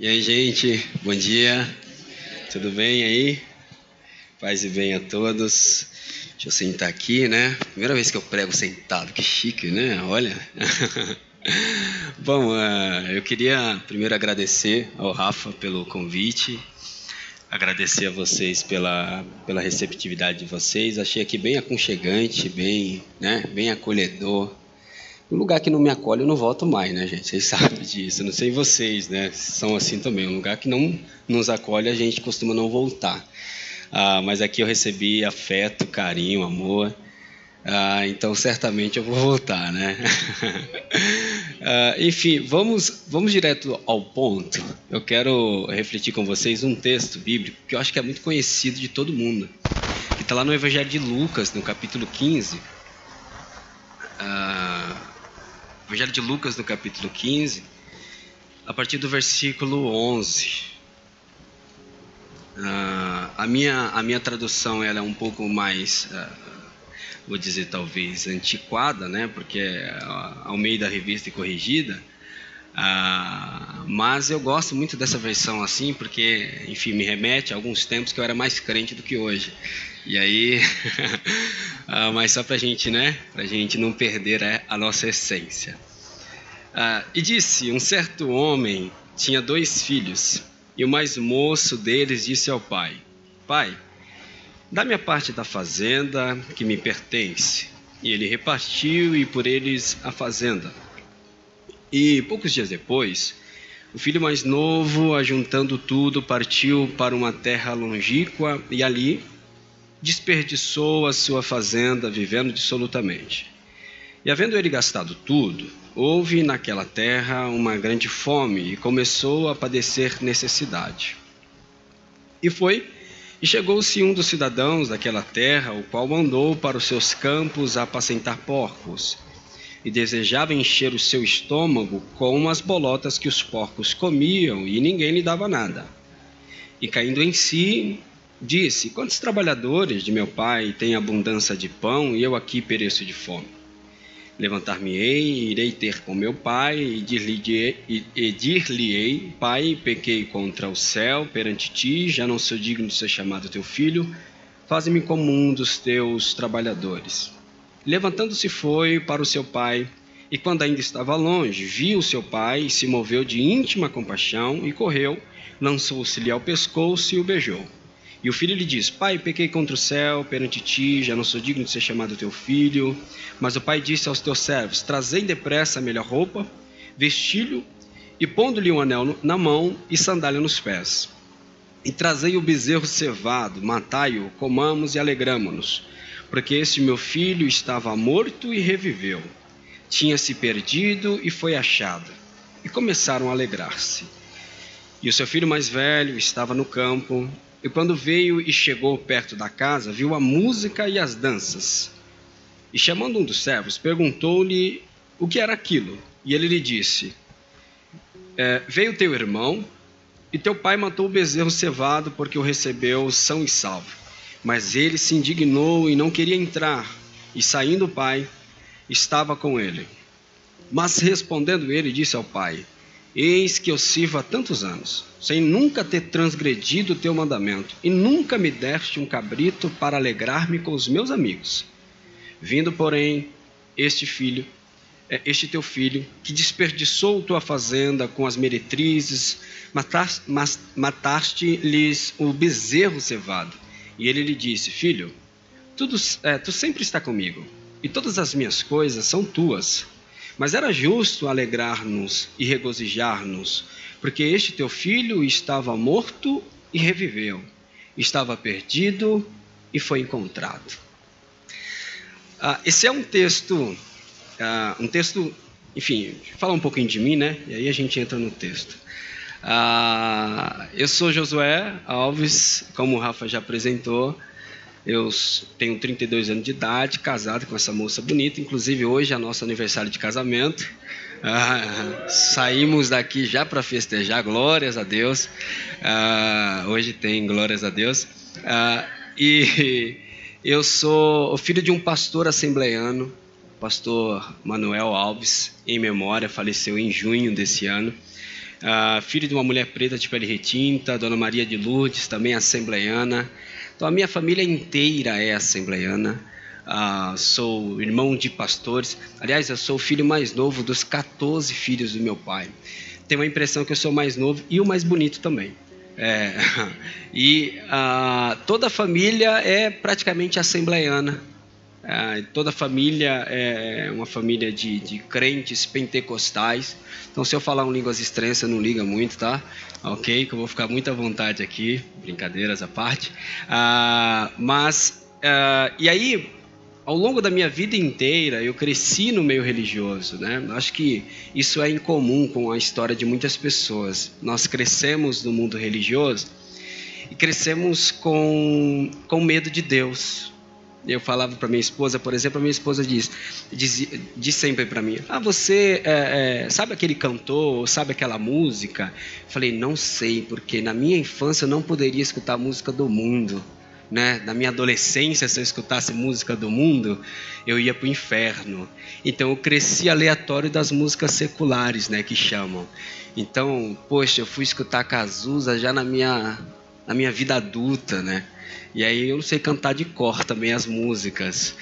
E aí, gente, bom dia. Tudo bem aí? Paz e bem a todos. Deixa eu sentar aqui, né? Primeira vez que eu prego sentado, que chique, né? Olha. Bom, uh, eu queria primeiro agradecer ao Rafa pelo convite, agradecer a vocês pela, pela receptividade de vocês. Achei aqui bem aconchegante, bem, né, bem acolhedor. Um lugar que não me acolhe, eu não volto mais, né, gente? Vocês sabem disso. Não sei vocês, né? São assim também. Um lugar que não nos acolhe, a gente costuma não voltar. Ah, mas aqui eu recebi afeto, carinho, amor. Ah, então certamente eu vou voltar, né? ah, enfim, vamos, vamos direto ao ponto. Eu quero refletir com vocês um texto bíblico que eu acho que é muito conhecido de todo mundo, que está lá no Evangelho de Lucas, no capítulo 15. Ah, Evangelho de Lucas, no capítulo 15, a partir do versículo 11. Uh, a, minha, a minha tradução ela é um pouco mais, uh, vou dizer talvez, antiquada, né? porque é ao meio da revista e corrigida. Uh, mas eu gosto muito dessa versão assim, porque, enfim, me remete a alguns tempos que eu era mais crente do que hoje. E aí, ah, mas só para gente, né? Para gente não perder a, a nossa essência. Ah, e disse: Um certo homem tinha dois filhos, e o mais moço deles disse ao pai: Pai, dá-me a parte da fazenda que me pertence. E ele repartiu e por eles a fazenda. E poucos dias depois, o filho mais novo, ajuntando tudo, partiu para uma terra longínqua e ali desperdiçou a sua fazenda, vivendo dissolutamente. E havendo ele gastado tudo, houve naquela terra uma grande fome e começou a padecer necessidade. E foi, e chegou-se um dos cidadãos daquela terra, o qual mandou para os seus campos apacentar porcos, e desejava encher o seu estômago com as bolotas que os porcos comiam, e ninguém lhe dava nada. E caindo em si, Disse: Quantos trabalhadores de meu pai têm abundância de pão e eu aqui pereço de fome? Levantar-me-ei, irei ter com meu pai e dir-lhe-ei: Pai, pequei contra o céu perante ti, já não sou digno de ser chamado teu filho, faze-me como um dos teus trabalhadores. Levantando-se foi para o seu pai, e quando ainda estava longe, viu seu pai e se moveu de íntima compaixão e correu, lançou-se-lhe ao pescoço e o beijou. E o filho lhe diz: Pai, pequei contra o céu perante ti, já não sou digno de ser chamado teu filho. Mas o pai disse aos teus servos: Trazei depressa a melhor roupa, vestilho e pondo-lhe um anel na mão e sandália nos pés. E trazei o bezerro cevado, matai-o, comamos e alegramo-nos, porque este meu filho estava morto e reviveu, tinha se perdido e foi achado. E começaram a alegrar-se. E o seu filho mais velho estava no campo, e quando veio e chegou perto da casa, viu a música e as danças. E chamando um dos servos, perguntou-lhe o que era aquilo. E ele lhe disse: é, Veio teu irmão, e teu pai matou o bezerro cevado, porque o recebeu são e salvo. Mas ele se indignou e não queria entrar. E saindo o pai, estava com ele. Mas respondendo ele, disse ao pai: Eis que eu sirvo há tantos anos, sem nunca ter transgredido o teu mandamento, e nunca me deste um cabrito para alegrar-me com os meus amigos. Vindo, porém, este filho, é, este teu filho, que desperdiçou tua fazenda com as meretrizes, mataste-lhes o bezerro cevado. E ele lhe disse: Filho, tudo, é, tu sempre está comigo, e todas as minhas coisas são tuas. Mas era justo alegrar-nos e regozijar-nos, porque este teu filho estava morto e reviveu, estava perdido e foi encontrado. Ah, esse é um texto, ah, um texto, enfim, fala um pouquinho de mim, né? E aí a gente entra no texto. Ah, eu sou Josué Alves, como o Rafa já apresentou. Eu tenho 32 anos de idade, casado com essa moça bonita. Inclusive, hoje é nosso aniversário de casamento. Ah, saímos daqui já para festejar, glórias a Deus. Ah, hoje tem glórias a Deus. Ah, e eu sou filho de um pastor assembleiano, pastor Manuel Alves, em memória, faleceu em junho desse ano. uh, filho de uma mulher preta de pele retinta, Dona Maria de Lourdes, também assembleiana. Então a minha família inteira é assembleiana. Uh, sou irmão de pastores. Aliás, eu sou o filho mais novo dos 14 filhos do meu pai. Tenho a impressão que eu sou mais novo e o mais bonito também. É, e uh, toda a família é praticamente assembleiana. Uh, toda a família é uma família de, de, crentes pentecostais. Então, se eu falar um línguas estranhas, não liga muito, tá? Ok, que eu vou ficar muito à vontade aqui, brincadeiras à parte. Uh, mas, e aí, ao longo da minha vida inteira, eu cresci no meio religioso, né? Acho que isso é incomum com a história de muitas pessoas. Nós crescemos no mundo religioso e crescemos com, com medo de Deus. Eu falava para minha esposa, por exemplo, a minha esposa diz, diz, diz sempre para mim: Ah, você é, é, sabe aquele cantor, sabe aquela música? Falei: Não sei, porque na minha infância eu não poderia escutar música do mundo né, na minha adolescência, se eu escutasse música do mundo, eu ia para o inferno. Então eu cresci aleatório das músicas seculares, né, que chamam. Então, poxa, eu fui escutar Cazuza já na minha, na minha vida adulta, né? E aí eu sei cantar de cor também as músicas.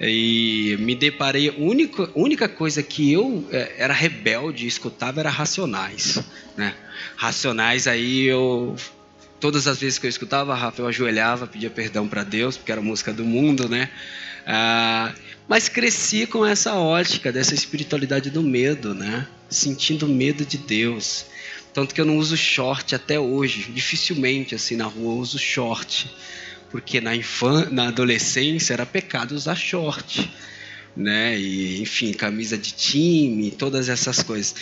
E me deparei, a única, única coisa que eu é, era rebelde e escutava era Racionais, né? Racionais aí eu Todas as vezes que eu escutava Rafa, eu ajoelhava, pedia perdão para Deus, porque era música do mundo, né? Ah, mas cresci com essa ótica dessa espiritualidade do medo, né? Sentindo medo de Deus. Tanto que eu não uso short até hoje. Dificilmente, assim, na rua eu uso short. Porque na, infância, na adolescência era pecado usar short. Né? E, enfim, camisa de time, todas essas coisas.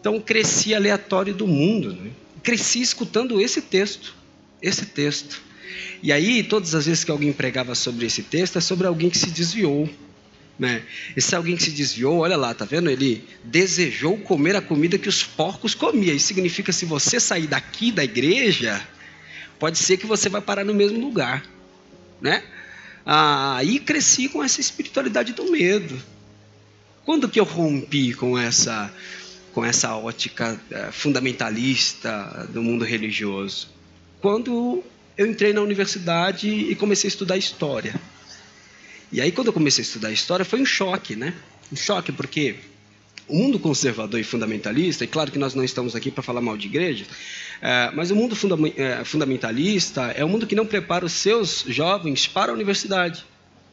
Então cresci aleatório do mundo. Né? Cresci escutando esse texto esse texto. E aí, todas as vezes que alguém pregava sobre esse texto, é sobre alguém que se desviou. Né? Esse alguém que se desviou, olha lá, tá vendo? Ele desejou comer a comida que os porcos comiam. Isso significa se você sair daqui da igreja, pode ser que você vai parar no mesmo lugar, né? Aí cresci com essa espiritualidade do medo. Quando que eu rompi com essa com essa ótica eh, fundamentalista do mundo religioso? quando eu entrei na universidade e comecei a estudar história. E aí, quando eu comecei a estudar história, foi um choque, né? Um choque, porque o mundo conservador e fundamentalista, e claro que nós não estamos aqui para falar mal de igreja, é, mas o mundo é, fundamentalista é um mundo que não prepara os seus jovens para a universidade,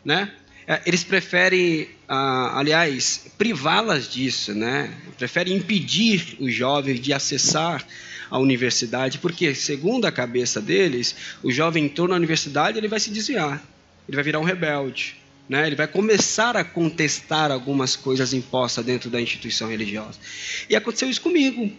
né? É, eles preferem, ah, aliás, privá-las disso, né? Preferem impedir os jovens de acessar a universidade, porque, segundo a cabeça deles, o jovem entrou na universidade ele vai se desviar, ele vai virar um rebelde. Né? Ele vai começar a contestar algumas coisas impostas dentro da instituição religiosa. E aconteceu isso comigo.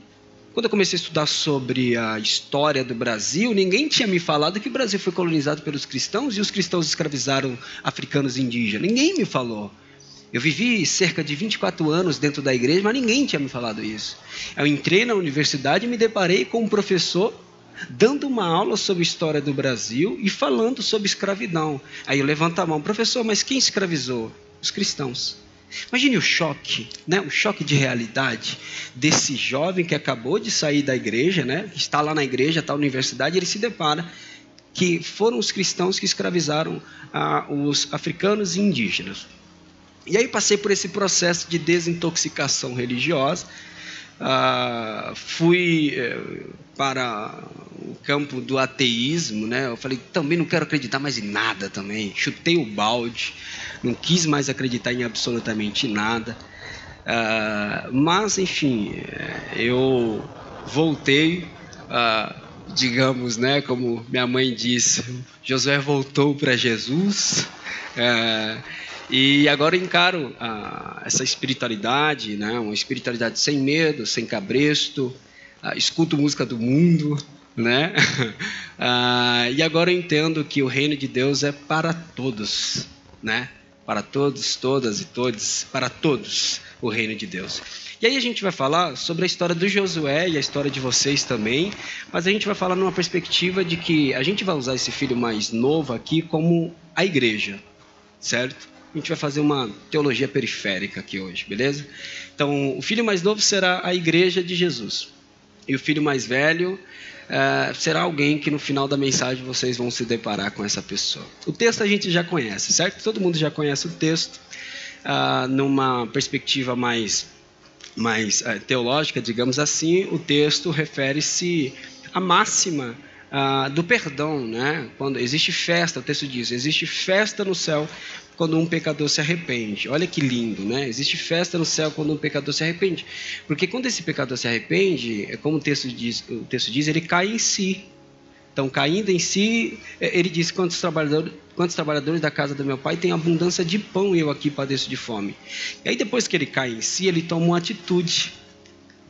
Quando eu comecei a estudar sobre a história do Brasil, ninguém tinha me falado que o Brasil foi colonizado pelos cristãos e os cristãos escravizaram africanos e indígenas. Ninguém me falou. Eu vivi cerca de 24 anos dentro da igreja, mas ninguém tinha me falado isso. Eu entrei na universidade e me deparei com um professor dando uma aula sobre história do Brasil e falando sobre escravidão. Aí eu levanto a mão, professor, mas quem escravizou? Os cristãos. Imagine o choque, né? o choque de realidade desse jovem que acabou de sair da igreja, né? está lá na igreja, está na universidade, ele se depara que foram os cristãos que escravizaram ah, os africanos e indígenas. E aí passei por esse processo de desintoxicação religiosa. Ah, fui eh, para o campo do ateísmo, né? Eu falei, também não quero acreditar mais em nada também. Chutei o balde, não quis mais acreditar em absolutamente nada. Ah, mas, enfim, eh, eu voltei, ah, digamos, né? Como minha mãe disse, Josué voltou para Jesus. Ah, e agora encaro ah, essa espiritualidade, né? uma espiritualidade sem medo, sem cabresto, ah, escuto música do mundo, né? ah, e agora entendo que o reino de Deus é para todos, né? Para todos, todas e todos, para todos o reino de Deus. E aí a gente vai falar sobre a história do Josué e a história de vocês também, mas a gente vai falar numa perspectiva de que a gente vai usar esse filho mais novo aqui como a igreja, certo? A gente vai fazer uma teologia periférica aqui hoje, beleza? Então, o filho mais novo será a igreja de Jesus. E o filho mais velho uh, será alguém que no final da mensagem vocês vão se deparar com essa pessoa. O texto a gente já conhece, certo? Todo mundo já conhece o texto. Uh, numa perspectiva mais, mais uh, teológica, digamos assim, o texto refere-se à máxima ah, do perdão, né? Quando existe festa, o texto diz, existe festa no céu quando um pecador se arrepende. Olha que lindo, né? Existe festa no céu quando um pecador se arrepende. Porque quando esse pecador se arrepende, é como o texto diz, o texto diz ele cai em si. Então, caindo em si, é, ele diz: quantos trabalhadores, quantos trabalhadores da casa do meu pai têm abundância de pão e eu aqui padeço de fome. E aí, depois que ele cai em si, ele toma uma atitude.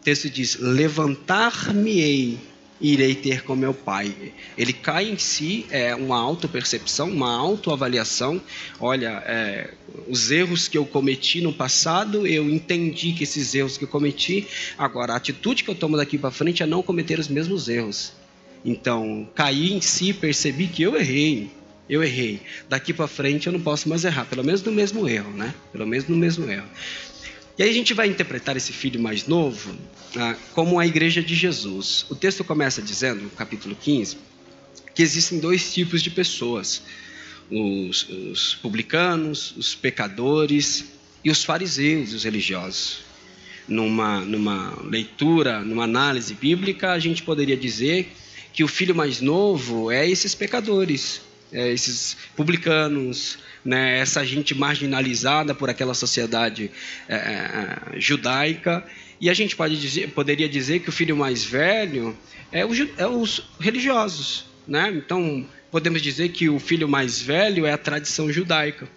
O texto diz: levantar-me-ei irei ter com meu pai. Ele cai em si, é uma autopercepção, uma autoavaliação. Olha, é, os erros que eu cometi no passado, eu entendi que esses erros que eu cometi, agora a atitude que eu tomo daqui para frente é não cometer os mesmos erros. Então, caí em si, percebi que eu errei. Eu errei. Daqui para frente eu não posso mais errar, pelo menos no mesmo erro, né? Pelo menos no mesmo erro. E aí a gente vai interpretar esse filho mais novo ah, como a igreja de Jesus. O texto começa dizendo, no capítulo 15, que existem dois tipos de pessoas: os, os publicanos, os pecadores e os fariseus, os religiosos. Numa, numa leitura, numa análise bíblica, a gente poderia dizer que o filho mais novo é esses pecadores, é esses publicanos, né, essa gente marginalizada por aquela sociedade é, é, judaica. E a gente pode dizer, poderia dizer que o filho mais velho é, o, é os religiosos. Né? Então, podemos dizer que o filho mais velho é a tradição judaica,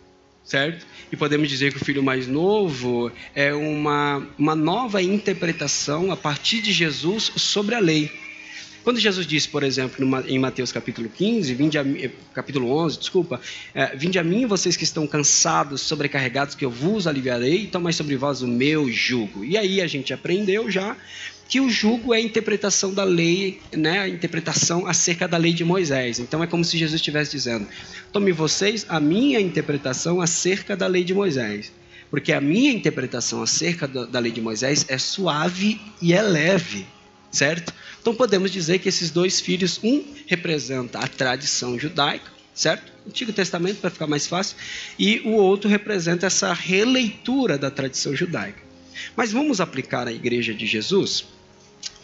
certo? E podemos dizer que o filho mais novo é uma, uma nova interpretação a partir de Jesus sobre a lei. Quando Jesus disse, por exemplo, em Mateus capítulo 15, vinde a, capítulo 11, desculpa, é, vinde a mim vocês que estão cansados, sobrecarregados, que eu vos aliviarei, e tomai sobre vós o meu jugo. E aí a gente aprendeu já que o jugo é a interpretação da lei, né, a interpretação acerca da lei de Moisés. Então é como se Jesus estivesse dizendo: tome vocês a minha interpretação acerca da lei de Moisés. Porque a minha interpretação acerca da lei de Moisés é suave e é leve, certo? Então podemos dizer que esses dois filhos, um representa a tradição judaica, certo? Antigo Testamento para ficar mais fácil, e o outro representa essa releitura da tradição judaica. Mas vamos aplicar à igreja de Jesus?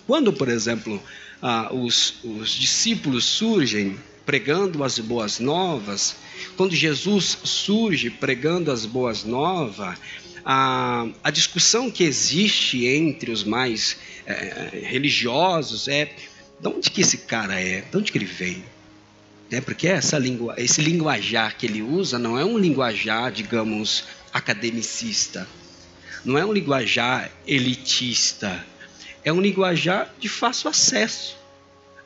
Quando, por exemplo, ah, os, os discípulos surgem pregando as boas novas, quando Jesus surge pregando as boas novas, a, a discussão que existe entre os mais é, religiosos é de onde que esse cara é, de onde que ele vem. É, porque essa esse linguajar que ele usa não é um linguajar, digamos, academicista, não é um linguajar elitista, é um linguajar de fácil acesso.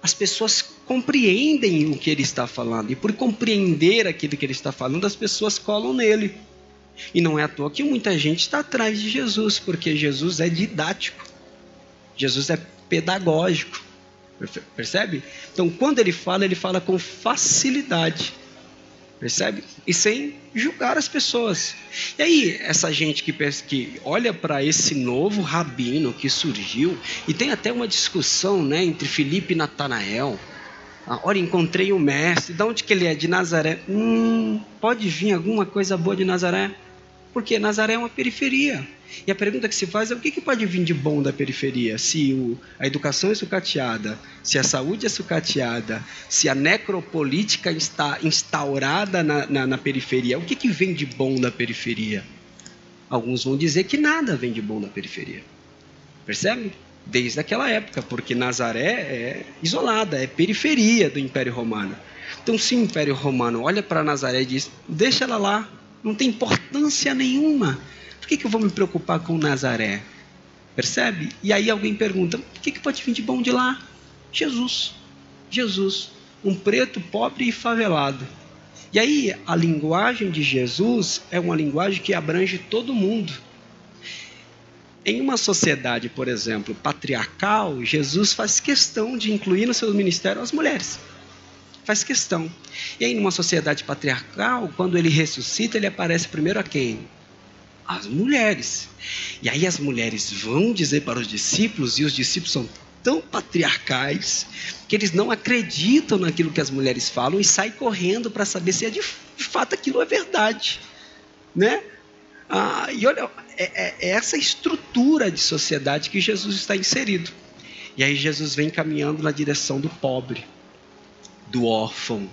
As pessoas compreendem o que ele está falando, e por compreender aquilo que ele está falando, as pessoas colam nele. E não é à toa que muita gente está atrás de Jesus, porque Jesus é didático. Jesus é pedagógico. Percebe? Então, quando ele fala, ele fala com facilidade. Percebe? E sem julgar as pessoas. E aí, essa gente que, que olha para esse novo rabino que surgiu, e tem até uma discussão né, entre Filipe e Natanael. Ah, olha, encontrei o mestre. De onde que ele é? De Nazaré. Hum, pode vir alguma coisa boa de Nazaré? Porque Nazaré é uma periferia. E a pergunta que se faz é o que, que pode vir de bom da periferia? Se o, a educação é sucateada, se a saúde é sucateada, se a necropolítica está instaurada na, na, na periferia, o que, que vem de bom da periferia? Alguns vão dizer que nada vem de bom da periferia. Percebe? Desde aquela época, porque Nazaré é isolada, é periferia do Império Romano. Então, se o Império Romano olha para Nazaré e diz: deixa ela lá, não tem importância nenhuma. Por que, que eu vou me preocupar com Nazaré? Percebe? E aí alguém pergunta: o que, que pode vir de bom de lá? Jesus. Jesus. Um preto pobre e favelado. E aí a linguagem de Jesus é uma linguagem que abrange todo mundo. Em uma sociedade, por exemplo, patriarcal, Jesus faz questão de incluir no seu ministério as mulheres faz questão. E aí, numa sociedade patriarcal, quando ele ressuscita, ele aparece primeiro a quem? As mulheres. E aí as mulheres vão dizer para os discípulos, e os discípulos são tão patriarcais que eles não acreditam naquilo que as mulheres falam e saem correndo para saber se é de, fato aquilo é verdade, né? Ah, e olha, é, é, é essa estrutura de sociedade que Jesus está inserido. E aí Jesus vem caminhando na direção do pobre, do órfão,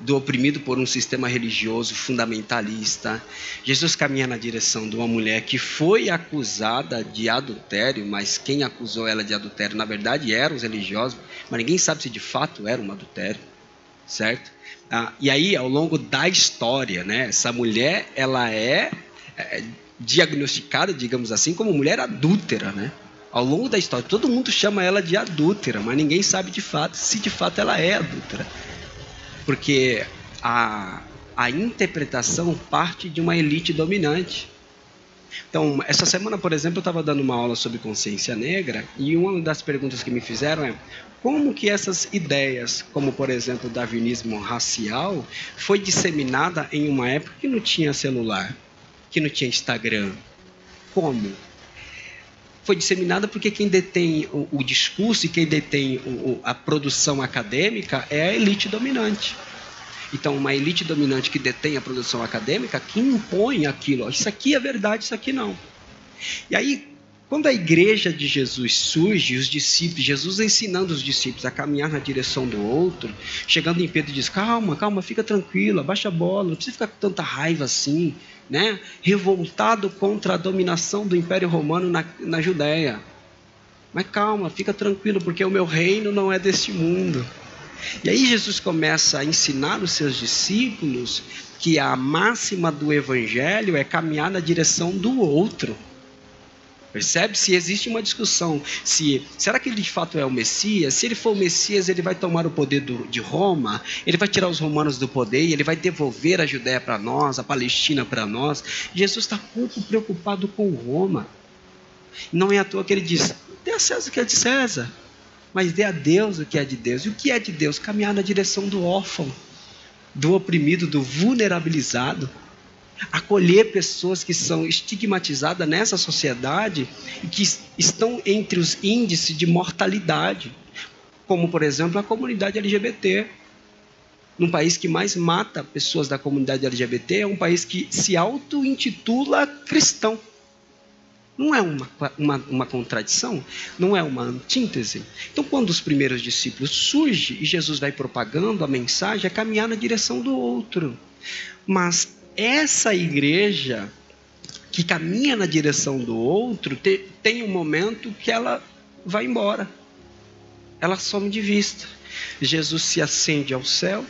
do oprimido por um sistema religioso fundamentalista. Jesus caminha na direção de uma mulher que foi acusada de adultério, mas quem acusou ela de adultério, na verdade, eram os religiosos, mas ninguém sabe se de fato era um adultério, certo? Ah, e aí, ao longo da história, né, essa mulher, ela é, é diagnosticada, digamos assim, como mulher adúltera, né? Ao longo da história, todo mundo chama ela de adúltera, mas ninguém sabe de fato se de fato ela é adúltera porque a, a interpretação parte de uma elite dominante. Então, essa semana, por exemplo, eu estava dando uma aula sobre consciência negra e uma das perguntas que me fizeram é como que essas ideias, como por exemplo o darwinismo racial, foi disseminada em uma época que não tinha celular, que não tinha Instagram. Como? Foi disseminada porque quem detém o, o discurso e quem detém o, a produção acadêmica é a elite dominante. Então, uma elite dominante que detém a produção acadêmica, que impõe aquilo. Ó, isso aqui é verdade, isso aqui não. E aí, quando a igreja de Jesus surge, os discípulos, Jesus ensinando os discípulos a caminhar na direção do outro, chegando em Pedro diz: calma, calma, fica tranquilo, abaixa a bola, não precisa ficar com tanta raiva assim, né? Revoltado contra a dominação do Império Romano na, na Judéia. Mas calma, fica tranquilo, porque o meu reino não é deste mundo. E aí Jesus começa a ensinar os seus discípulos que a máxima do evangelho é caminhar na direção do outro. Percebe? Se existe uma discussão, se será que ele de fato é o Messias? Se ele for o Messias, ele vai tomar o poder do, de Roma, ele vai tirar os romanos do poder e ele vai devolver a Judéia para nós, a Palestina para nós. Jesus está pouco preocupado com Roma. Não é à toa que ele diz: dê a César o que é de César mas dê a Deus o que é de Deus. E o que é de Deus? Caminhar na direção do órfão, do oprimido, do vulnerabilizado. Acolher pessoas que são estigmatizadas nessa sociedade e que estão entre os índices de mortalidade, como, por exemplo, a comunidade LGBT. Num país que mais mata pessoas da comunidade LGBT, é um país que se auto-intitula cristão. Não é uma, uma, uma, contradição? Não é uma antítese? Então, quando os primeiros discípulos surgem e Jesus vai propagando a mensagem, é caminhar na direção do outro. Mas essa igreja que caminha na direção do outro te, tem um momento que ela vai embora. Ela some de vista. Jesus se acende ao céu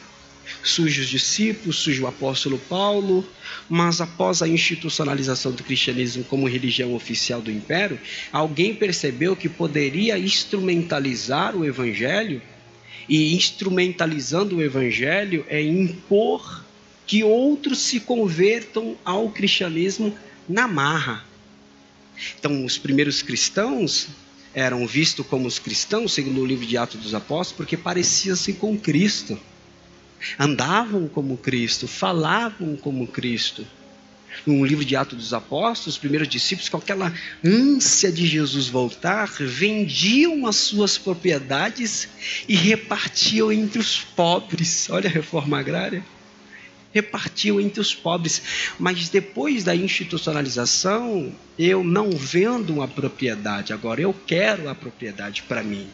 surge os discípulos, surge o apóstolo Paulo, mas após a institucionalização do cristianismo como religião oficial do império, alguém percebeu que poderia instrumentalizar o evangelho, e instrumentalizando o evangelho é impor que outros se convertam ao cristianismo na marra. Então, os primeiros cristãos eram vistos como os cristãos, segundo o livro de Atos dos Apóstolos, porque pareciam-se com Cristo andavam como Cristo, falavam como Cristo. No livro de Atos dos Apóstolos, os primeiros discípulos, com aquela ânsia de Jesus voltar, vendiam as suas propriedades e repartiam entre os pobres. Olha a reforma agrária. Repartiam entre os pobres. Mas depois da institucionalização, eu não vendo uma propriedade, agora eu quero a propriedade para mim.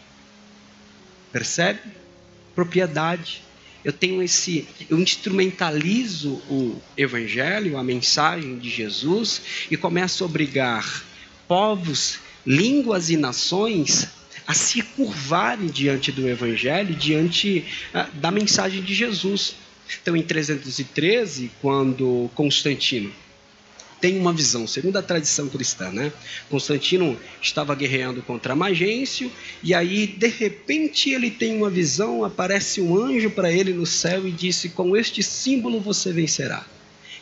Percebe? Propriedade eu tenho esse, eu instrumentalizo o evangelho, a mensagem de Jesus e começo a obrigar povos, línguas e nações a se curvarem diante do evangelho, diante ah, da mensagem de Jesus. Então, em 313, quando Constantino tem uma visão, segundo a tradição cristã, né? Constantino estava guerreando contra Magêncio e aí de repente ele tem uma visão, aparece um anjo para ele no céu e disse: "Com este símbolo você vencerá".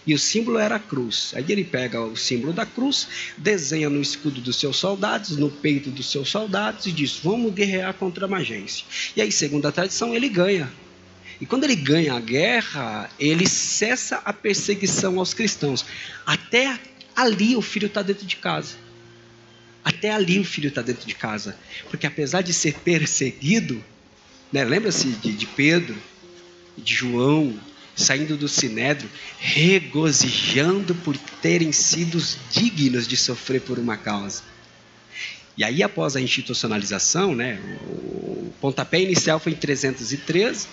E o símbolo era a cruz. Aí ele pega o símbolo da cruz, desenha no escudo dos seus soldados, no peito dos seus soldados e diz: "Vamos guerrear contra Magêncio". E aí, segundo a tradição, ele ganha. E quando ele ganha a guerra, ele cessa a perseguição aos cristãos. Até ali o filho está dentro de casa. Até ali o filho está dentro de casa. Porque apesar de ser perseguido, né, lembra-se de, de Pedro, de João, saindo do sinédrio, regozijando por terem sido dignos de sofrer por uma causa. E aí, após a institucionalização, né, o pontapé inicial foi em 313,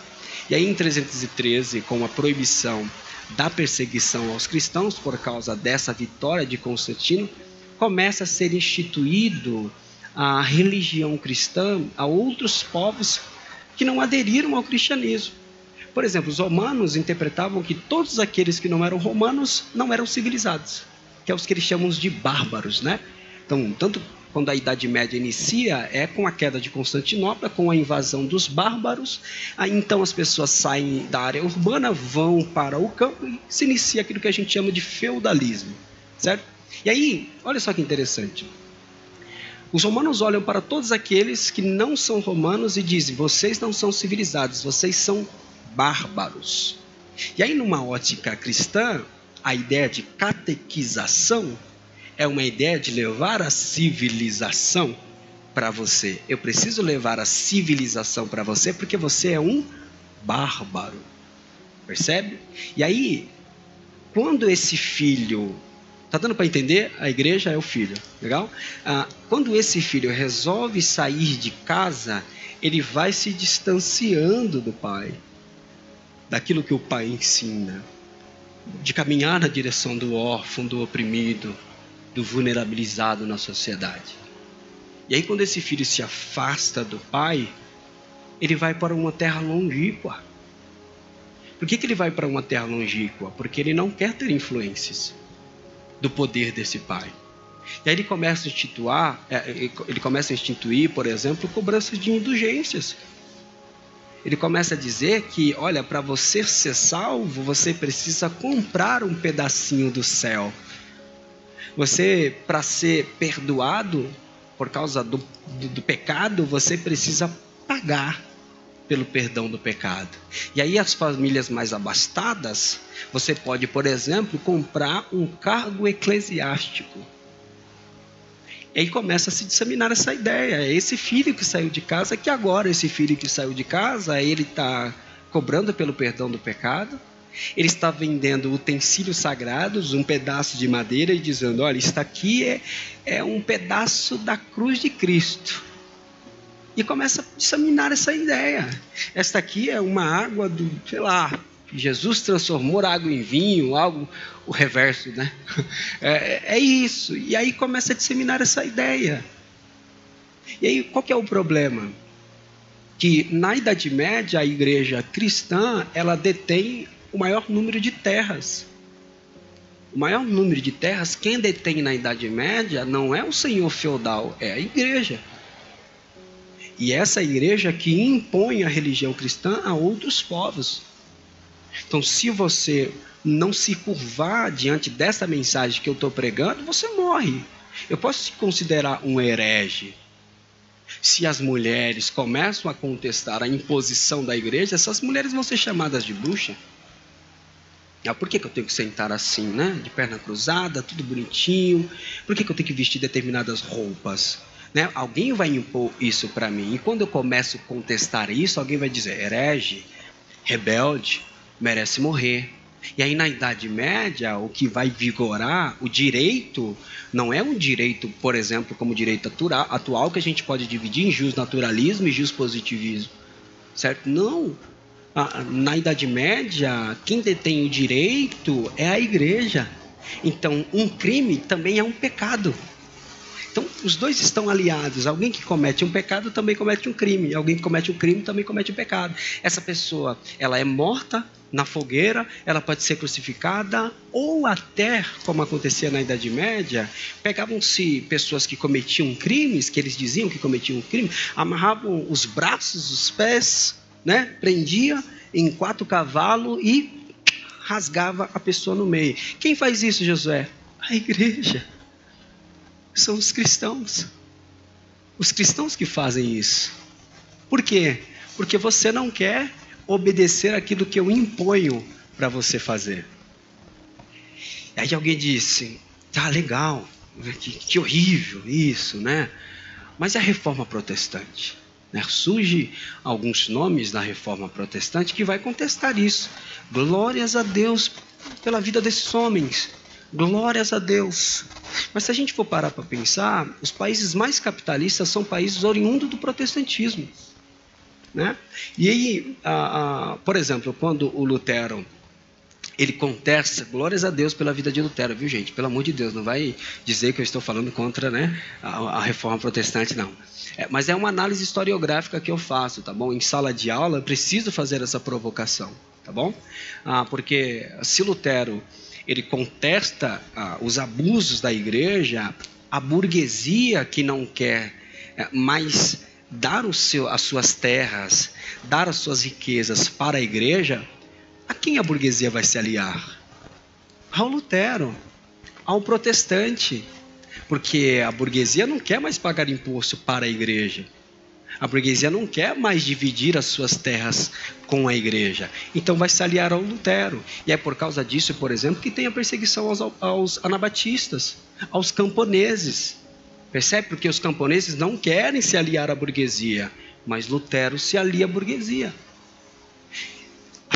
e aí em 313, com a proibição da perseguição aos cristãos por causa dessa vitória de Constantino, começa a ser instituído a religião cristã a outros povos que não aderiram ao cristianismo. Por exemplo, os romanos interpretavam que todos aqueles que não eram romanos não eram civilizados, que é os que eles chamam de bárbaros, né? Então, tanto quando a Idade Média inicia, é com a queda de Constantinopla, com a invasão dos bárbaros. Aí, então as pessoas saem da área urbana, vão para o campo e se inicia aquilo que a gente chama de feudalismo, certo? E aí, olha só que interessante. Os romanos olham para todos aqueles que não são romanos e dizem: vocês não são civilizados, vocês são bárbaros. E aí, numa ótica cristã, a ideia de catequização é uma ideia de levar a civilização para você. Eu preciso levar a civilização para você porque você é um bárbaro. Percebe? E aí, quando esse filho. Tá dando para entender? A igreja é o filho, legal? Ah, quando esse filho resolve sair de casa, ele vai se distanciando do pai, daquilo que o pai ensina, de caminhar na direção do órfão, do oprimido, do vulnerabilizado na sociedade. E aí, quando esse filho se afasta do pai, ele vai para uma terra longínqua. Por que, que ele vai para uma terra longínqua? Porque ele não quer ter influências do poder desse pai. E aí ele começa a instituir, é, ele começa a instituir, por exemplo, cobranças de indulgências. Ele começa a dizer que, olha, para você ser salvo, você precisa comprar um pedacinho do céu. Você, para ser perdoado por causa do, do, do pecado, você precisa pagar pelo perdão do pecado. E aí as famílias mais abastadas, você pode, por exemplo, comprar um cargo eclesiástico. E aí começa a se disseminar essa ideia. É esse filho que saiu de casa, que agora esse filho que saiu de casa, ele está cobrando pelo perdão do pecado, ele está vendendo utensílios sagrados, um pedaço de madeira, e dizendo: Olha, isso aqui é, é um pedaço da cruz de Cristo. E começa a disseminar essa ideia. Esta aqui é uma água do, sei lá, Jesus transformou água em vinho, algo, o reverso, né? É, é isso. E aí começa a disseminar essa ideia. E aí, qual que é o problema? Que na Idade Média, a igreja cristã, ela detém o maior número de terras. O maior número de terras, quem detém na Idade Média não é o senhor feudal, é a igreja. E essa igreja que impõe a religião cristã a outros povos. Então, se você não se curvar diante dessa mensagem que eu estou pregando, você morre. Eu posso se considerar um herege. Se as mulheres começam a contestar a imposição da igreja, essas mulheres vão ser chamadas de bruxa. Ah, por que, que eu tenho que sentar assim, né? De perna cruzada, tudo bonitinho? Por que, que eu tenho que vestir determinadas roupas? Né? Alguém vai impor isso para mim. E quando eu começo a contestar isso, alguém vai dizer: herege, rebelde, merece morrer. E aí, na Idade Média, o que vai vigorar, o direito, não é um direito, por exemplo, como direito atual, que a gente pode dividir em jus naturalismo e jus positivismo. Certo? Não na Idade Média, quem detém o direito é a igreja. Então, um crime também é um pecado. Então, os dois estão aliados. Alguém que comete um pecado também comete um crime. Alguém que comete um crime também comete um pecado. Essa pessoa, ela é morta na fogueira, ela pode ser crucificada, ou até, como acontecia na Idade Média, pegavam-se pessoas que cometiam crimes, que eles diziam que cometiam um crime, amarravam os braços, os pés, né? Prendia em quatro cavalos e rasgava a pessoa no meio. Quem faz isso, Josué? A igreja. São os cristãos. Os cristãos que fazem isso. Por quê? Porque você não quer obedecer aquilo que eu imponho para você fazer. Aí alguém disse: tá legal, que, que horrível isso, né? Mas é a reforma protestante. Né? Surge alguns nomes da reforma protestante que vai contestar isso. Glórias a Deus pela vida desses homens. Glórias a Deus. Mas se a gente for parar para pensar, os países mais capitalistas são países oriundos do protestantismo. Né? E aí, a, a, por exemplo, quando o Lutero ele contesta, glórias a Deus pela vida de Lutero, viu gente? Pelo amor de Deus, não vai dizer que eu estou falando contra né, a, a reforma protestante, não. É, mas é uma análise historiográfica que eu faço, tá bom? Em sala de aula eu preciso fazer essa provocação, tá bom? Ah, porque se Lutero ele contesta ah, os abusos da igreja, a burguesia que não quer é, mais dar seu, as suas terras, dar as suas riquezas para a igreja, a quem a burguesia vai se aliar? Ao Lutero, ao protestante. Porque a burguesia não quer mais pagar imposto para a igreja. A burguesia não quer mais dividir as suas terras com a igreja. Então vai se aliar ao Lutero. E é por causa disso, por exemplo, que tem a perseguição aos, aos anabatistas, aos camponeses. Percebe? Porque os camponeses não querem se aliar à burguesia, mas Lutero se alia à burguesia.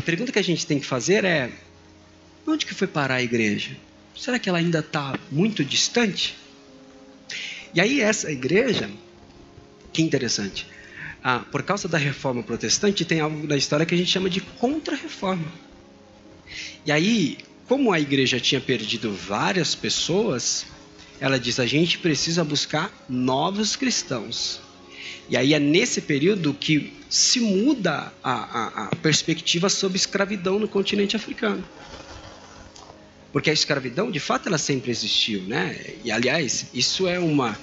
Pergunta que a gente tem que fazer é: onde que foi parar a igreja? Será que ela ainda está muito distante? E aí essa igreja, que interessante, ah, por causa da reforma protestante, tem algo da história que a gente chama de contra-reforma. E aí, como a igreja tinha perdido várias pessoas, ela diz: a gente precisa buscar novos cristãos. E aí é nesse período que se muda a, a, a perspectiva sobre escravidão no continente africano. Porque a escravidão, de fato, ela sempre existiu, né? E aliás, isso é uma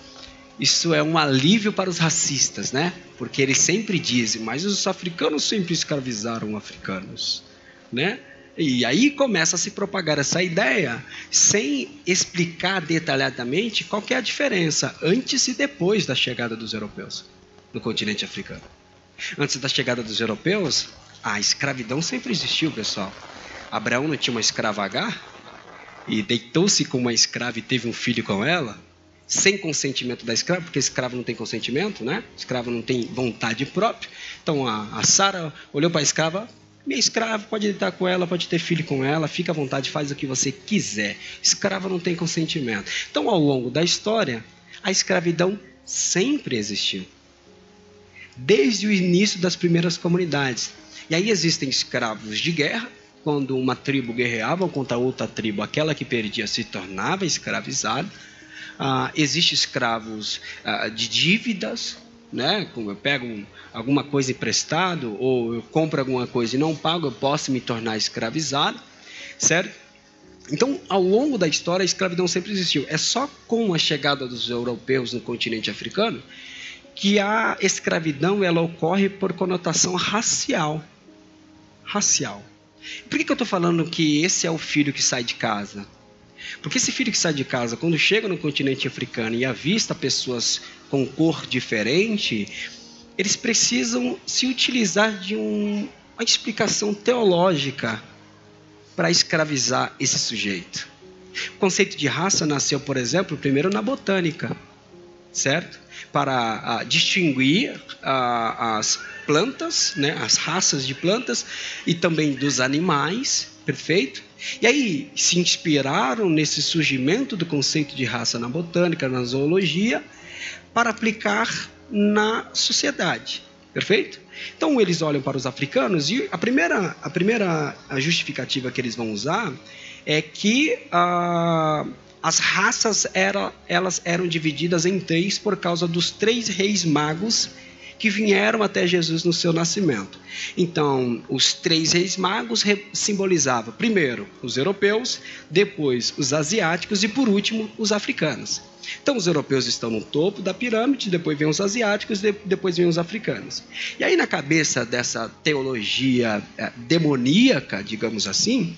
isso é um alívio para os racistas, né? Porque eles sempre dizem, mas os africanos sempre escravizaram africanos, né? E aí começa a se propagar essa ideia, sem explicar detalhadamente qual é a diferença antes e depois da chegada dos europeus no continente africano. Antes da chegada dos europeus, a escravidão sempre existiu, pessoal. Abraão não tinha uma escrava H e deitou-se com uma escrava e teve um filho com ela, sem consentimento da escrava, porque escravo não tem consentimento, né? Escravo não tem vontade própria. Então a, a Sara olhou para a escrava, minha escrava pode deitar com ela, pode ter filho com ela, fica à vontade, faz o que você quiser. Escrava não tem consentimento. Então, ao longo da história, a escravidão sempre existiu desde o início das primeiras comunidades. E aí existem escravos de guerra, quando uma tribo guerreava contra outra tribo, aquela que perdia se tornava escravizada. Ah, Existem escravos ah, de dívidas, né? Eu pego um, alguma coisa emprestado ou eu compro alguma coisa e não pago, eu posso me tornar escravizado, certo? Então, ao longo da história, a escravidão sempre existiu. É só com a chegada dos europeus no continente africano que a escravidão ela ocorre por conotação racial. Racial. Por que, que eu estou falando que esse é o filho que sai de casa? Porque esse filho que sai de casa, quando chega no continente africano e avista pessoas com cor diferente, eles precisam se utilizar de um, uma explicação teológica para escravizar esse sujeito. O conceito de raça nasceu, por exemplo, primeiro na botânica, certo? para uh, distinguir uh, as plantas, né, as raças de plantas e também dos animais, perfeito? E aí se inspiraram nesse surgimento do conceito de raça na botânica, na zoologia, para aplicar na sociedade, perfeito? Então eles olham para os africanos e a primeira, a primeira justificativa que eles vão usar é que uh, as raças era, elas eram divididas em três por causa dos três reis magos que vieram até Jesus no seu nascimento. Então, os três reis magos simbolizavam, primeiro, os europeus, depois, os asiáticos e, por último, os africanos. Então, os europeus estão no topo da pirâmide, depois vem os asiáticos, depois vem os africanos. E aí, na cabeça dessa teologia eh, demoníaca, digamos assim,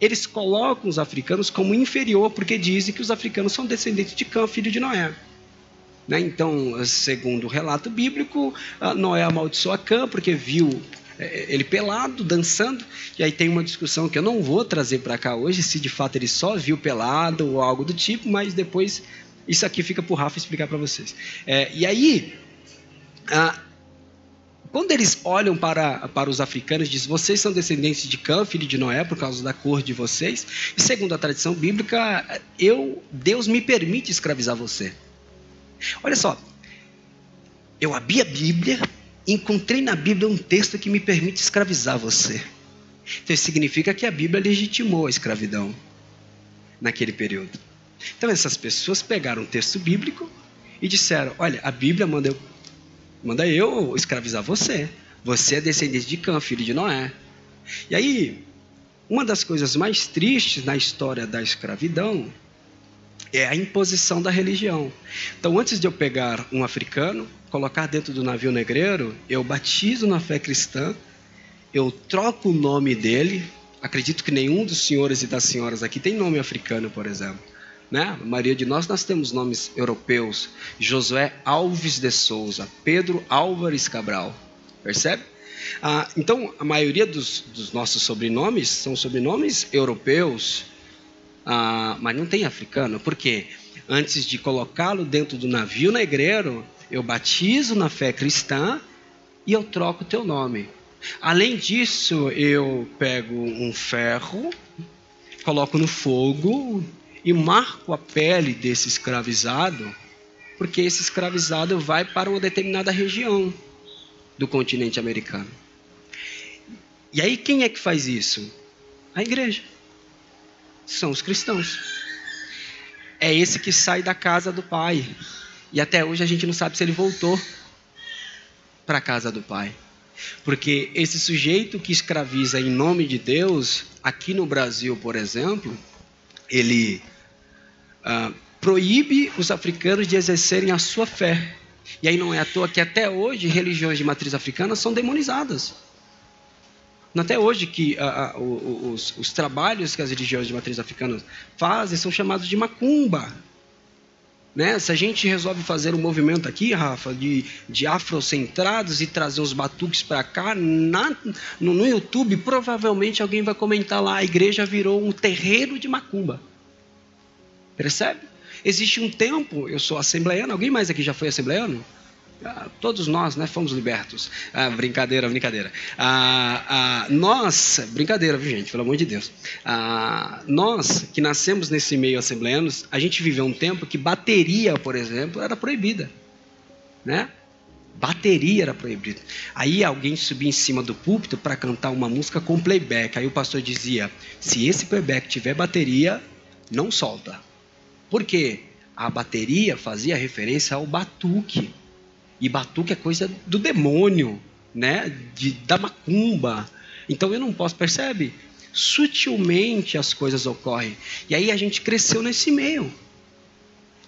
eles colocam os africanos como inferior, porque dizem que os africanos são descendentes de Cã, filho de Noé. Né? Então, segundo o relato bíblico, Noé amaldiçoou a Cã porque viu ele pelado, dançando, e aí tem uma discussão que eu não vou trazer para cá hoje, se de fato ele só viu pelado ou algo do tipo, mas depois isso aqui fica para o Rafa explicar para vocês. É, e aí, ah, quando eles olham para, para os africanos, diz: vocês são descendentes de Cã, filho de Noé, por causa da cor de vocês. E segundo a tradição bíblica, eu, Deus me permite escravizar você. Olha só, eu abri a Bíblia, encontrei na Bíblia um texto que me permite escravizar você. Então isso significa que a Bíblia legitimou a escravidão naquele período. Então essas pessoas pegaram um texto bíblico e disseram: Olha, a Bíblia manda eu Manda eu escravizar você. Você é descendente de Cã, filho de Noé. E aí, uma das coisas mais tristes na história da escravidão é a imposição da religião. Então, antes de eu pegar um africano, colocar dentro do navio negreiro, eu batizo na fé cristã, eu troco o nome dele. Acredito que nenhum dos senhores e das senhoras aqui tem nome africano, por exemplo. Né? A maioria de nós, nós temos nomes europeus. Josué Alves de Souza, Pedro Álvares Cabral. Percebe? Ah, então, a maioria dos, dos, nossos sobrenomes são sobrenomes europeus, ah, mas não tem africano. Por quê? Antes de colocá-lo dentro do navio negreiro, eu batizo na fé cristã e eu troco o teu nome. Além disso, eu pego um ferro, coloco no fogo, e marco a pele desse escravizado, porque esse escravizado vai para uma determinada região do continente americano. E aí quem é que faz isso? A igreja. São os cristãos. É esse que sai da casa do pai. E até hoje a gente não sabe se ele voltou para a casa do pai. Porque esse sujeito que escraviza em nome de Deus, aqui no Brasil, por exemplo, ele ah, proíbe os africanos de exercerem a sua fé. E aí não é à toa que até hoje religiões de matriz africana são demonizadas. Até hoje que ah, ah, os, os, trabalhos que as religiões de matriz africana fazem são chamados de macumba. Né? Se a gente resolve fazer um movimento aqui, Rafa, de, de afrocentrados e trazer os batuques para cá, na, no, no YouTube, provavelmente alguém vai comentar lá: a igreja virou um terreiro de macumba. Percebe? Existe um tempo, eu sou assembleiano, alguém mais aqui já foi assembleiano? Ah, todos nós né, fomos libertos. Ah, brincadeira, brincadeira. Ah, ah nós, brincadeira, viu gente, pelo amor de Deus. Ah, nós que nascemos nesse meio assembleianos, a gente viveu um tempo que bateria, por exemplo, era proibida. Né? Bateria era proibida. Aí alguém subia em cima do púlpito para cantar uma música com playback. Aí o pastor dizia: se esse playback tiver bateria, não solta. Porque a bateria fazia referência ao batuque. E batuque é coisa do demônio, né? De, da macumba. Então eu não posso, percebe? Sutilmente as coisas ocorrem. E aí a gente cresceu nesse meio.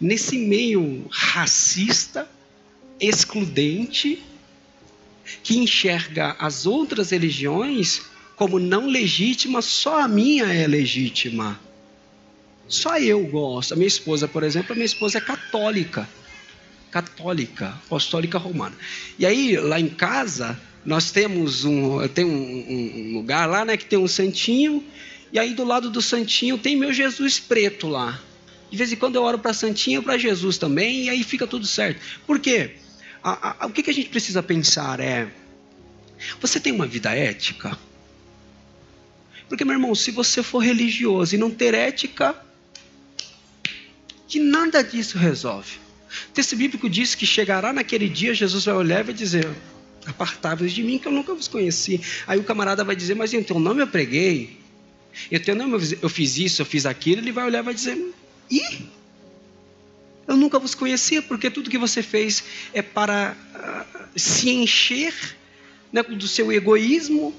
Nesse meio racista, excludente, que enxerga as outras religiões como não legítimas, só a minha é legítima. Só eu gosto. A minha esposa, por exemplo, a minha esposa é católica. Católica, apostólica romana. E aí, lá em casa, nós temos um, tem um, um, lugar lá, né, que tem um santinho, e aí do lado do santinho tem meu Jesus preto lá. De vez em quando eu oro para santinho, para Jesus também, e aí fica tudo certo. Por quê? A, a, o que, que a gente precisa pensar é: você tem uma vida ética? Porque, meu irmão, se você for religioso e não ter ética, que nada disso resolve. O texto bíblico diz que chegará naquele dia, Jesus vai olhar e vai dizer: Apartai-vos de mim, que eu nunca vos conheci. Aí o camarada vai dizer: Mas em teu nome eu preguei, em teu nome eu fiz isso, eu fiz aquilo. Ele vai olhar e vai dizer: Ih, eu nunca vos conhecia, porque tudo que você fez é para uh, se encher né, do seu egoísmo,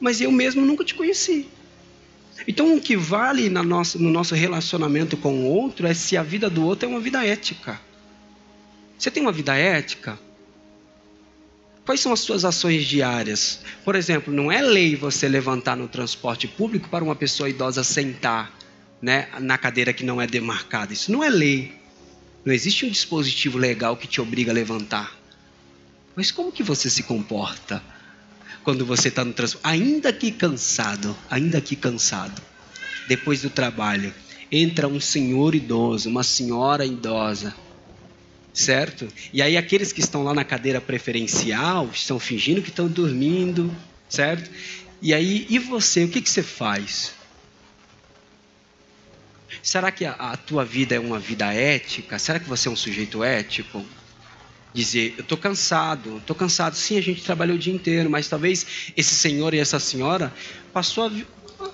mas eu mesmo nunca te conheci. Então, o que vale no nosso, no nosso relacionamento com o outro é se a vida do outro é uma vida ética. Você tem uma vida ética? Quais são as suas ações diárias? Por exemplo, não é lei você levantar no transporte público para uma pessoa idosa sentar né, na cadeira que não é demarcada. Isso não é lei. Não existe um dispositivo legal que te obriga a levantar. Mas como que você se comporta? quando você está no transporte, ainda que cansado, ainda que cansado, depois do trabalho, entra um senhor idoso, uma senhora idosa, certo? E aí aqueles que estão lá na cadeira preferencial estão fingindo que estão dormindo, certo? E aí, e você, o que, que você faz? Será que a, a tua vida é uma vida ética? Será que você é um sujeito ético? dizer, eu estou cansado, estou cansado. Sim, a gente trabalhou o dia inteiro, mas talvez esse senhor e essa senhora passou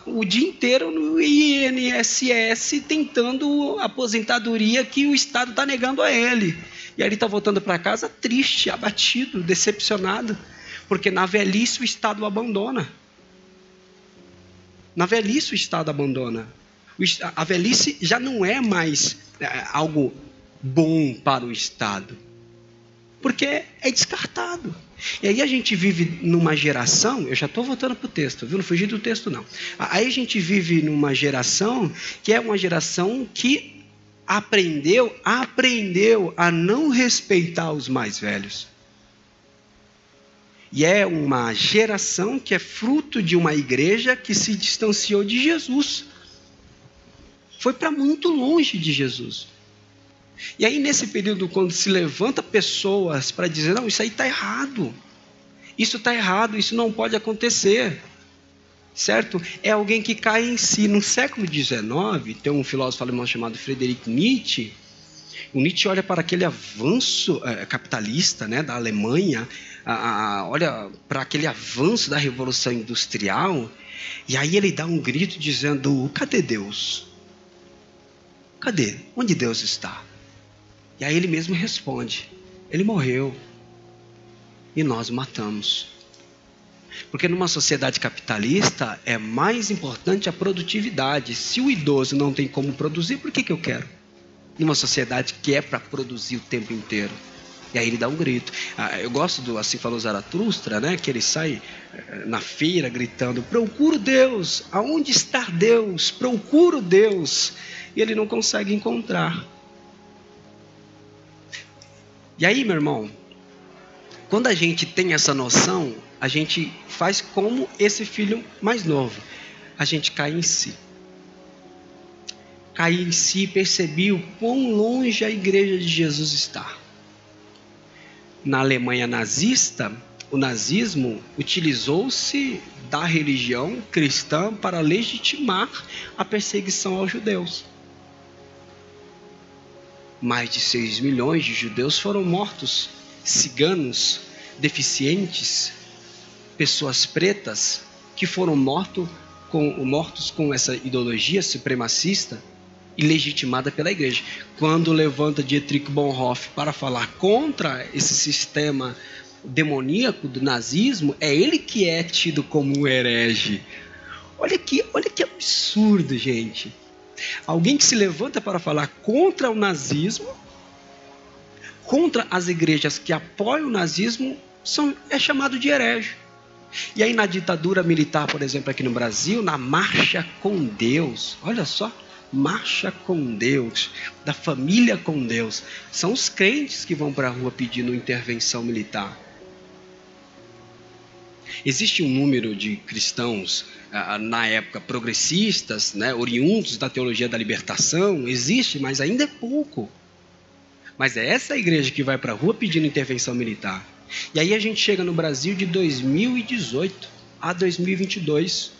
o dia inteiro no INSS tentando a aposentadoria que o Estado está negando a ele. E aí ele está voltando para casa triste, abatido, decepcionado, porque na velhice o Estado abandona. Na velhice o Estado abandona. A velhice já não é mais é, algo bom para o Estado porque é descartado. E aí a gente vive numa geração, eu já estou voltando para o texto, viu? Não fugi do texto, não. Aí a gente vive numa geração que é uma geração que aprendeu, aprendeu a não respeitar os mais velhos. E é uma geração que é fruto de uma igreja que se distanciou de Jesus. Foi para muito longe de Jesus. E aí, nesse período, quando se levanta pessoas para dizer: não, isso aí está errado, isso está errado, isso não pode acontecer, certo? É alguém que cai em si. No século XIX, tem um filósofo alemão chamado Friedrich Nietzsche. O Nietzsche olha para aquele avanço é, capitalista né, da Alemanha, a, a, olha para aquele avanço da Revolução Industrial, e aí ele dá um grito dizendo: cadê Deus? Cadê? Onde Deus está? E aí ele mesmo responde: Ele morreu. E nós o matamos. Porque numa sociedade capitalista é mais importante a produtividade. Se o idoso não tem como produzir, por que, que eu quero? Numa sociedade que é para produzir o tempo inteiro. E aí ele dá um grito. Ah, eu gosto do Assim Falou Zaratustra, né? Que ele sai eh, na feira gritando: Procuro Deus, aonde está Deus? Procuro Deus. E ele não consegue encontrar. E aí, meu irmão, quando a gente tem essa noção, a gente faz como esse filho mais novo. A gente cai em si. Cai em si e percebi o quão longe a igreja de Jesus está. Na Alemanha nazista, o nazismo utilizou-se da religião cristã para legitimar a perseguição aos judeus mais de 6 milhões de judeus foram mortos, ciganos, deficientes, pessoas pretas que foram mortos com, mortos com essa ideologia supremacista e legitimada pela igreja. Quando levanta Dietrich Bonhoeffer para falar contra esse sistema demoníaco do nazismo, é ele que é tido como um herege. Olha que, olha que absurdo, gente. Alguém que se levanta para falar contra o nazismo, contra as igrejas que apoiam o nazismo, são, é chamado de herege. E aí na ditadura militar, por exemplo, aqui no Brasil, na marcha com Deus, olha só, marcha com Deus, da família com Deus, são os crentes que vão para a rua pedindo intervenção militar. Existe um número de cristãos ah, na época progressistas, né, oriundos da teologia da libertação, existe, mas ainda é pouco. Mas é essa igreja que vai para a rua pedindo intervenção militar. E aí a gente chega no Brasil de 2018 a 2022.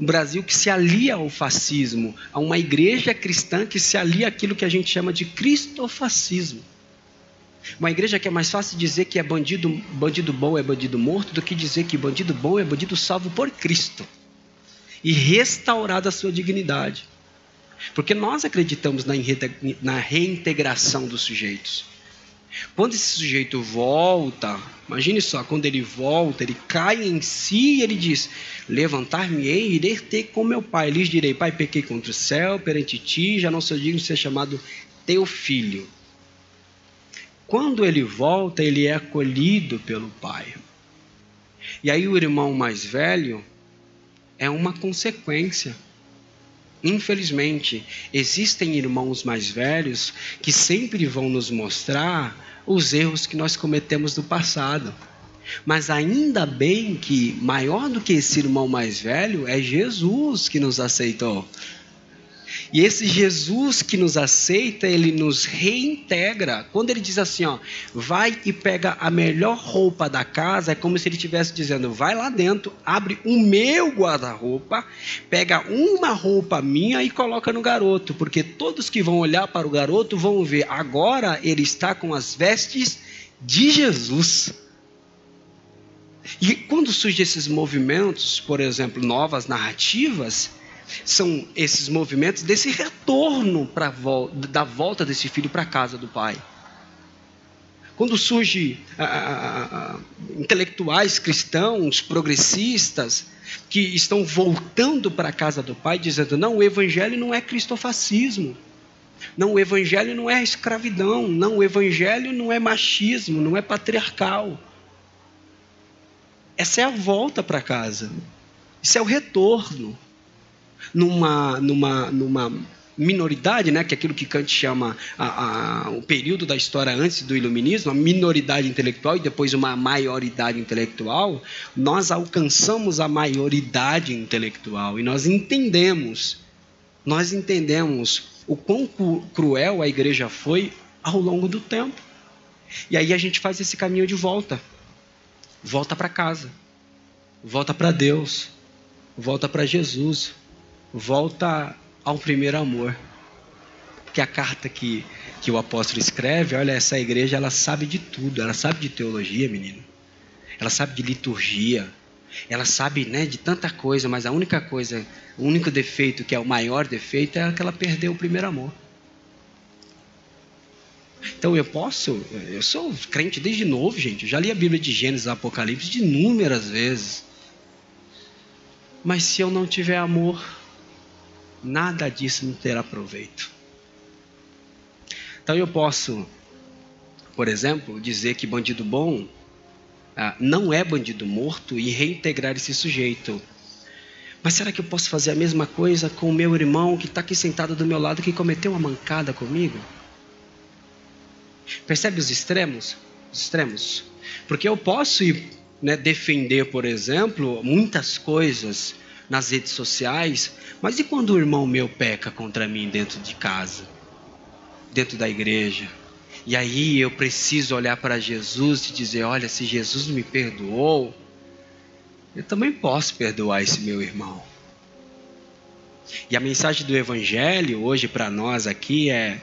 Um Brasil que se alia ao fascismo, a uma igreja cristã que se alia àquilo que a gente chama de cristofascismo. Uma igreja que é mais fácil dizer que é bandido, bandido bom é bandido morto do que dizer que bandido bom é bandido salvo por Cristo e restaurado a sua dignidade. Porque nós acreditamos na reintegração dos sujeitos. Quando esse sujeito volta, imagine só, quando ele volta, ele cai em si e ele diz: Levantar-me-ei e irei ter com meu pai. Lhes direi: Pai, pequei contra o céu, perante ti, já não sou digno de ser chamado teu filho. Quando ele volta, ele é acolhido pelo pai. E aí o irmão mais velho é uma consequência. Infelizmente, existem irmãos mais velhos que sempre vão nos mostrar os erros que nós cometemos no passado. Mas ainda bem que maior do que esse irmão mais velho é Jesus que nos aceitou. E esse Jesus que nos aceita, ele nos reintegra. Quando ele diz assim, ó, vai e pega a melhor roupa da casa, é como se ele estivesse dizendo, vai lá dentro, abre o meu guarda-roupa, pega uma roupa minha e coloca no garoto, porque todos que vão olhar para o garoto vão ver, agora ele está com as vestes de Jesus. E quando surgem esses movimentos, por exemplo, novas narrativas, são esses movimentos desse retorno para da volta desse filho para a casa do pai. Quando surge intelectuais cristãos, progressistas, que estão voltando para a casa do pai, dizendo: não, o evangelho não é cristofascismo. Não, o evangelho não é escravidão. Não, o evangelho não é machismo, não é patriarcal. Essa é a volta para casa. Isso é o retorno numa, numa, numa minoridade, né, que é aquilo que Kant chama a, a, o período da história antes do iluminismo, a minoridade intelectual e depois uma maioridade intelectual, nós alcançamos a maioridade intelectual e nós entendemos, nós entendemos o quão cruel a igreja foi ao longo do tempo. E aí a gente faz esse caminho de volta. Volta para casa. Volta para Deus. Volta para Jesus volta ao primeiro amor. Porque a carta que, que o apóstolo escreve, olha, essa igreja ela sabe de tudo, ela sabe de teologia, menino. Ela sabe de liturgia, ela sabe né, de tanta coisa, mas a única coisa, o único defeito que é o maior defeito é que ela perdeu o primeiro amor. Então eu posso, eu sou crente desde novo, gente. Eu já li a Bíblia de Gênesis e Apocalipse de inúmeras vezes. Mas se eu não tiver amor, nada disso não terá proveito. Então eu posso, por exemplo, dizer que bandido bom ah, não é bandido morto e reintegrar esse sujeito. Mas será que eu posso fazer a mesma coisa com o meu irmão que está aqui sentado do meu lado que cometeu uma mancada comigo? Percebe os extremos? Os extremos. Porque eu posso ir, né, defender, por exemplo, muitas coisas nas redes sociais, mas e quando o irmão meu peca contra mim dentro de casa, dentro da igreja? E aí eu preciso olhar para Jesus e dizer: olha, se Jesus me perdoou, eu também posso perdoar esse meu irmão. E a mensagem do Evangelho hoje para nós aqui é: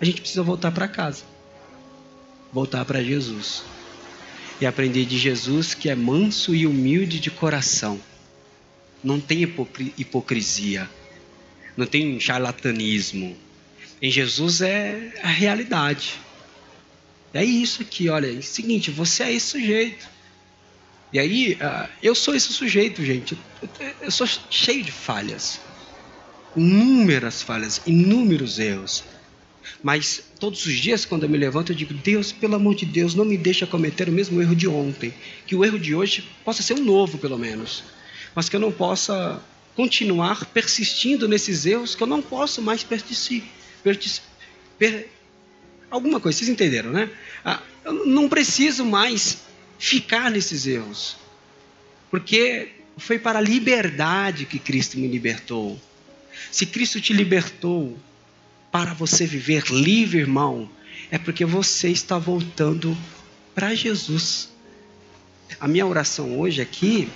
a gente precisa voltar para casa, voltar para Jesus e aprender de Jesus que é manso e humilde de coração não tem hipocrisia, não tem charlatanismo. Em Jesus é a realidade. É isso aqui, olha. É o seguinte, você é esse sujeito. E aí, uh, eu sou esse sujeito, gente. Eu sou cheio de falhas. Inúmeras falhas, inúmeros erros. Mas todos os dias, quando eu me levanto, eu digo: Deus, pelo amor de Deus, não me deixa cometer o mesmo erro de ontem. Que o erro de hoje possa ser um novo, pelo menos mas que eu não possa continuar persistindo nesses erros que eu não posso mais persistir. persistir per, alguma coisa, vocês entenderam, né? Ah, eu não preciso mais ficar nesses erros, porque foi para a liberdade que Cristo me libertou. Se Cristo te libertou para você viver livre, irmão, é porque você está voltando para Jesus. A minha oração hoje aqui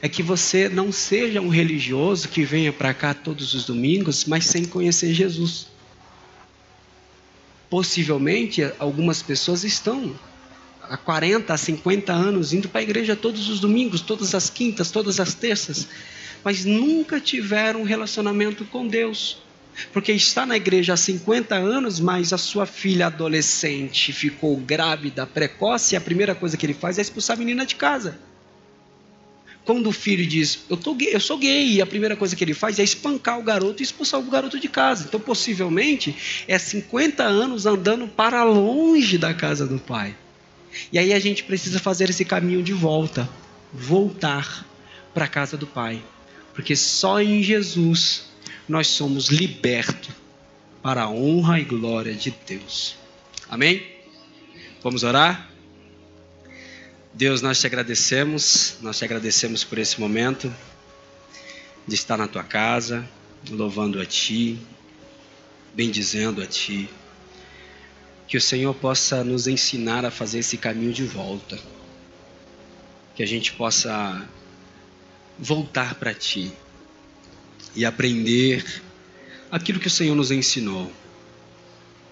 é que você não seja um religioso que venha para cá todos os domingos, mas sem conhecer Jesus. Possivelmente, algumas pessoas estão há 40, 50 anos indo para a igreja todos os domingos, todas as quintas, todas as terças, mas nunca tiveram um relacionamento com Deus. Porque está na igreja há 50 anos, mas a sua filha adolescente ficou grávida, precoce, e a primeira coisa que ele faz é expulsar a menina de casa. Quando o filho diz, eu, tô gay, eu sou gay, e a primeira coisa que ele faz é espancar o garoto e expulsar o garoto de casa. Então, possivelmente, é 50 anos andando para longe da casa do pai. E aí a gente precisa fazer esse caminho de volta, voltar para a casa do pai. Porque só em Jesus nós somos libertos para a honra e glória de Deus. Amém? Vamos orar? Deus, nós te agradecemos, nós te agradecemos por esse momento de estar na tua casa, louvando a ti, bendizendo a ti. Que o Senhor possa nos ensinar a fazer esse caminho de volta. Que a gente possa voltar para ti e aprender aquilo que o Senhor nos ensinou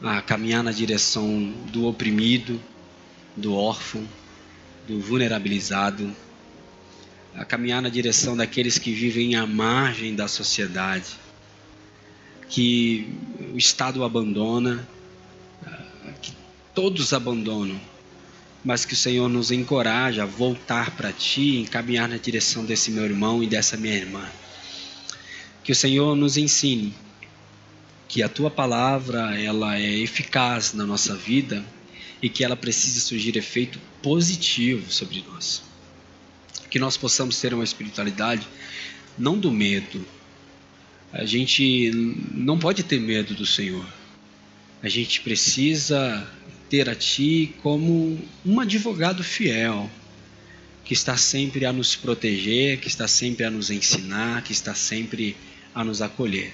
a caminhar na direção do oprimido, do órfão, do vulnerabilizado, a caminhar na direção daqueles que vivem à margem da sociedade, que o Estado abandona, que todos abandonam, mas que o Senhor nos encoraja a voltar para Ti, e caminhar na direção desse meu irmão e dessa minha irmã. Que o Senhor nos ensine que a Tua palavra ela é eficaz na nossa vida e que ela precisa surgir efeito positivo sobre nós. Que nós possamos ter uma espiritualidade não do medo. A gente não pode ter medo do Senhor. A gente precisa ter a Ti como um advogado fiel, que está sempre a nos proteger, que está sempre a nos ensinar, que está sempre a nos acolher.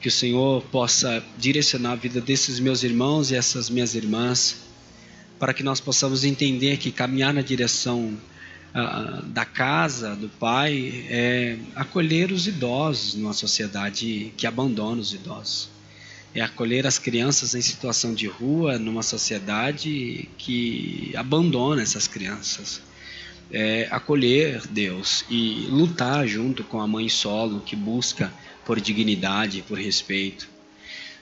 Que o Senhor possa direcionar a vida desses meus irmãos e essas minhas irmãs, para que nós possamos entender que caminhar na direção uh, da casa do Pai é acolher os idosos numa sociedade que abandona os idosos. É acolher as crianças em situação de rua numa sociedade que abandona essas crianças. É acolher Deus e lutar junto com a mãe solo que busca por dignidade, por respeito.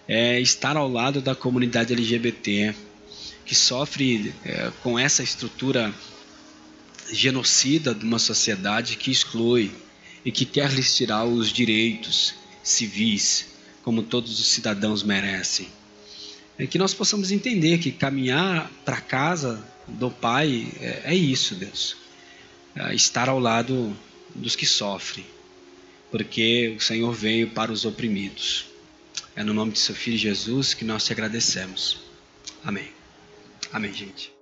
É estar ao lado da comunidade LGBT que sofre é, com essa estrutura genocida de uma sociedade que exclui e que quer lhes tirar os direitos civis, como todos os cidadãos merecem. É que nós possamos entender que caminhar para casa do Pai é, é isso, Deus. É estar ao lado dos que sofrem porque o Senhor veio para os oprimidos. É no nome de seu Filho Jesus que nós te agradecemos. Amém. Amém, gente.